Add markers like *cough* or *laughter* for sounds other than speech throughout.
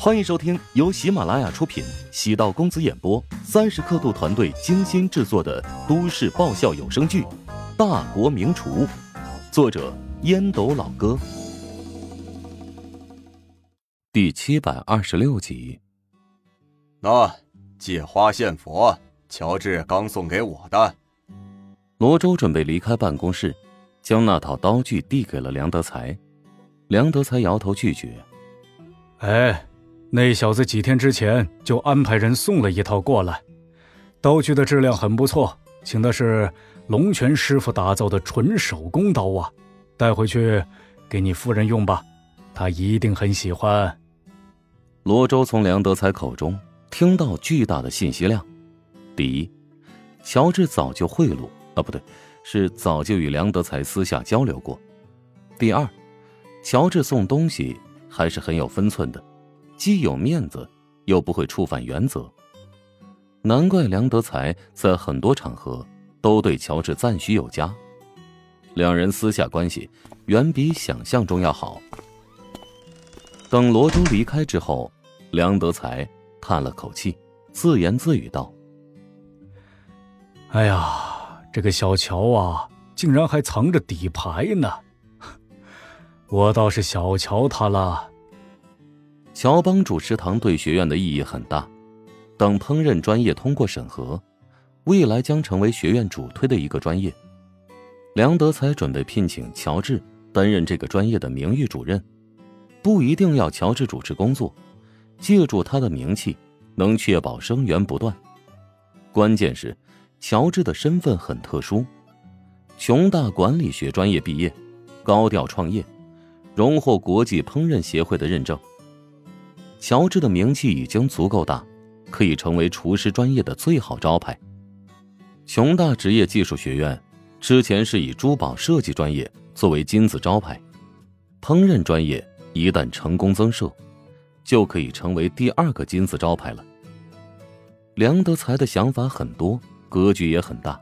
欢迎收听由喜马拉雅出品、喜道公子演播、三十刻度团队精心制作的都市爆笑有声剧《大国名厨》，作者烟斗老哥，第七百二十六集。那借花献佛，乔治刚送给我的。罗周准备离开办公室，将那套刀具递给了梁德才。梁德才摇头拒绝。哎。那小子几天之前就安排人送了一套过来，刀具的质量很不错，请的是龙泉师傅打造的纯手工刀啊，带回去给你夫人用吧，她一定很喜欢。罗周从梁德才口中听到巨大的信息量：第一，乔治早就贿赂啊，不对，是早就与梁德才私下交流过；第二，乔治送东西还是很有分寸的。既有面子，又不会触犯原则。难怪梁德才在很多场合都对乔治赞许有加。两人私下关系远比想象中要好。等罗周离开之后，梁德才叹了口气，自言自语道：“哎呀，这个小乔啊，竟然还藏着底牌呢！*laughs* 我倒是小瞧他了。”乔帮主食堂对学院的意义很大，等烹饪专业通过审核，未来将成为学院主推的一个专业。梁德才准备聘请乔治担任这个专业的名誉主任，不一定要乔治主持工作，借助他的名气，能确保生源不断。关键是，乔治的身份很特殊，熊大管理学专业毕业，高调创业，荣获国际烹饪协会的认证。乔治的名气已经足够大，可以成为厨师专业的最好招牌。琼大职业技术学院之前是以珠宝设计专业作为金字招牌，烹饪专业一旦成功增设，就可以成为第二个金字招牌了。梁德才的想法很多，格局也很大。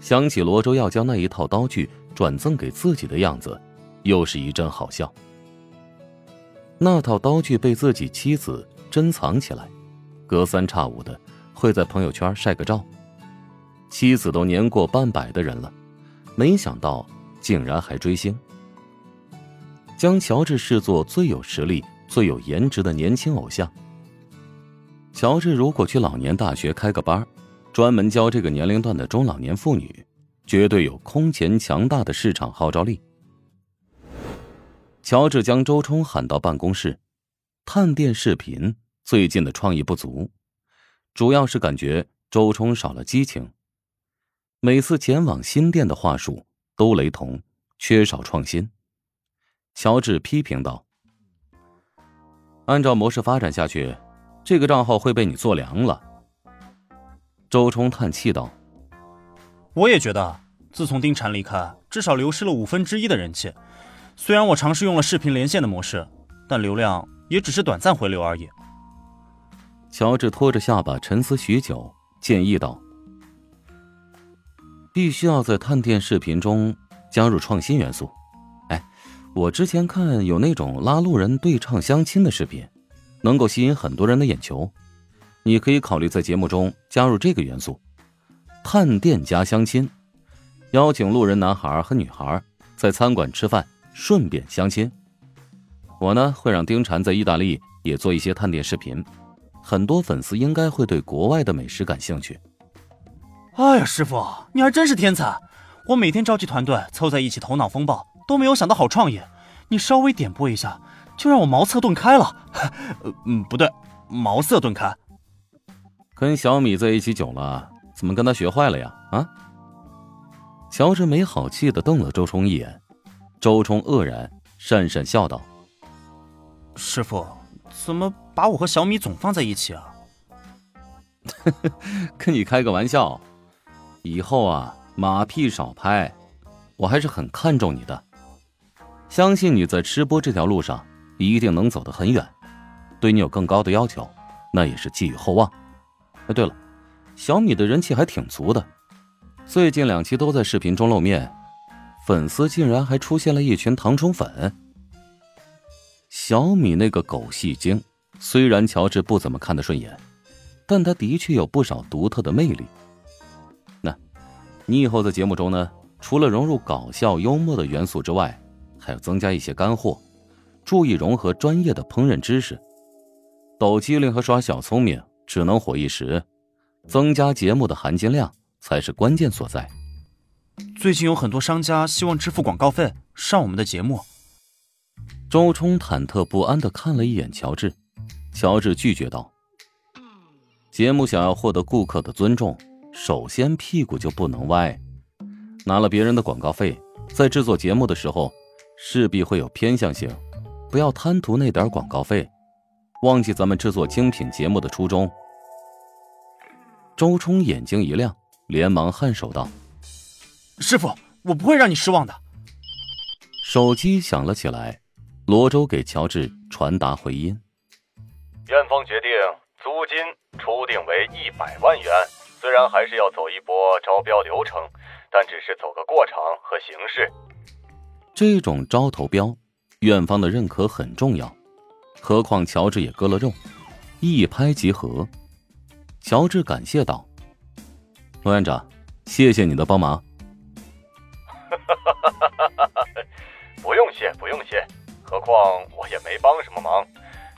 想起罗州要将那一套刀具转赠给自己的样子，又是一阵好笑。那套刀具被自己妻子珍藏起来，隔三差五的会在朋友圈晒个照。妻子都年过半百的人了，没想到竟然还追星。将乔治视作最有实力、最有颜值的年轻偶像。乔治如果去老年大学开个班，专门教这个年龄段的中老年妇女，绝对有空前强大的市场号召力。乔治将周冲喊到办公室，探店视频最近的创意不足，主要是感觉周冲少了激情。每次前往新店的话术都雷同，缺少创新。乔治批评道：“按照模式发展下去，这个账号会被你做凉了。”周冲叹气道：“我也觉得，自从丁禅离开，至少流失了五分之一的人气。”虽然我尝试用了视频连线的模式，但流量也只是短暂回流而已。乔治拖着下巴沉思许久，建议道：“必须要在探店视频中加入创新元素。哎，我之前看有那种拉路人对唱相亲的视频，能够吸引很多人的眼球。你可以考虑在节目中加入这个元素：探店加相亲，邀请路人男孩和女孩在餐馆吃饭。”顺便相亲，我呢会让丁婵在意大利也做一些探店视频，很多粉丝应该会对国外的美食感兴趣。哎呀，师傅，你还真是天才！我每天召集团队凑在一起头脑风暴，都没有想到好创意，你稍微点拨一下，就让我茅塞顿开了。*laughs* 嗯，不对，茅塞顿开。跟小米在一起久了，怎么跟他学坏了呀？啊？乔治没好气的瞪了周冲一眼。周冲愕然，讪讪笑道：“师傅，怎么把我和小米总放在一起啊？”“ *laughs* 跟你开个玩笑，以后啊，马屁少拍，我还是很看重你的。相信你在吃播这条路上一定能走得很远，对你有更高的要求，那也是寄予厚望。哎，对了，小米的人气还挺足的，最近两期都在视频中露面。”粉丝竟然还出现了一群糖虫粉。小米那个狗戏精虽然乔治不怎么看得顺眼，但他的确有不少独特的魅力。那，你以后在节目中呢，除了融入搞笑幽默的元素之外，还要增加一些干货，注意融合专业的烹饪知识。抖机灵和耍小聪明只能火一时，增加节目的含金量才是关键所在。最近有很多商家希望支付广告费上我们的节目。周冲忐忑不安的看了一眼乔治，乔治拒绝道：“节目想要获得顾客的尊重，首先屁股就不能歪。拿了别人的广告费，在制作节目的时候，势必会有偏向性，不要贪图那点广告费。”忘记咱们制作精品节目的初衷。周冲眼睛一亮，连忙颔首道：“师傅，我不会让你失望的。”手机响了起来，罗周给乔治传达回音：“院方决定租金初定为一百万元，虽然还是要走一波招标流程，但只是走个过场和形式。这种招投标，院方的认可很重要。”何况乔治也割了肉，一拍即合。乔治感谢道：“罗院长，谢谢你的帮忙。”谢，不用谢。何况我也没帮什么忙，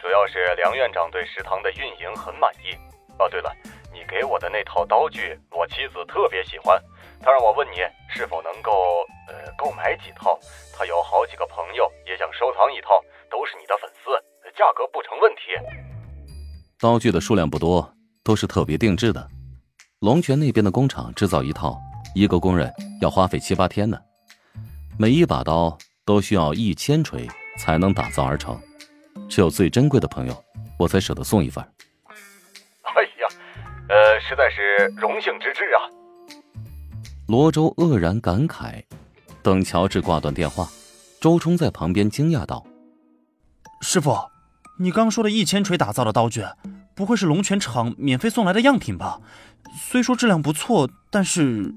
主要是梁院长对食堂的运营很满意。哦，对了，你给我的那套刀具，我妻子特别喜欢，她让我问你是否能够呃购买几套。她有好几个朋友也想收藏一套，都是你的粉丝。价格不成问题。刀具的数量不多，都是特别定制的。龙泉那边的工厂制造一套，一个工人要花费七八天呢。每一把刀都需要一千锤才能打造而成，只有最珍贵的朋友，我才舍得送一份。哎呀，呃，实在是荣幸之至啊！罗周愕然感慨。等乔治挂断电话，周冲在旁边惊讶道：“师傅。”你刚说的一千锤打造的刀具，不会是龙泉厂免费送来的样品吧？虽说质量不错，但是……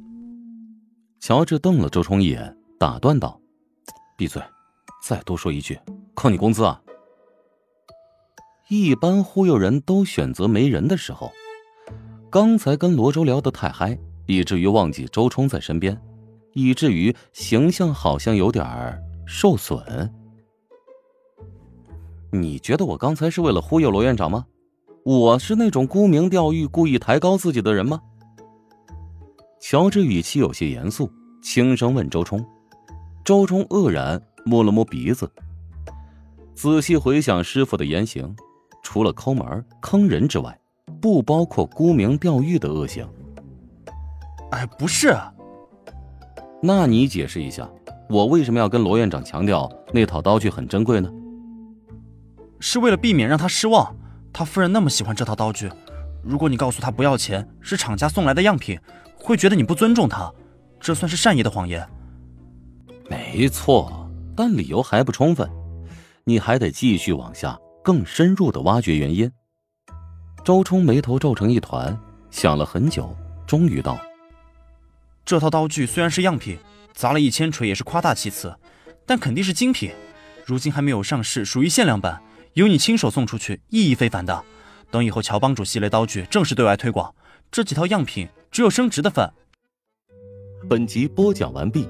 乔治瞪了周冲一眼，打断道：“闭嘴！再多说一句，扣你工资啊！”一般忽悠人都选择没人的时候。刚才跟罗周聊得太嗨，以至于忘记周冲在身边，以至于形象好像有点受损。你觉得我刚才是为了忽悠罗院长吗？我是那种沽名钓誉、故意抬高自己的人吗？乔治语气有些严肃，轻声问周冲。周冲愕然，摸了摸鼻子，仔细回想师傅的言行，除了抠门坑人之外，不包括沽名钓誉的恶行。哎，不是。那你解释一下，我为什么要跟罗院长强调那套刀具很珍贵呢？是为了避免让他失望，他夫人那么喜欢这套刀具，如果你告诉他不要钱，是厂家送来的样品，会觉得你不尊重他，这算是善意的谎言。没错，但理由还不充分，你还得继续往下更深入的挖掘原因。周冲眉头皱成一团，想了很久，终于道：“这套刀具虽然是样品，砸了一千锤也是夸大其词，但肯定是精品，如今还没有上市，属于限量版。”由你亲手送出去，意义非凡的。等以后乔帮主系列刀具正式对外推广，这几套样品只有升值的份。本集播讲完毕，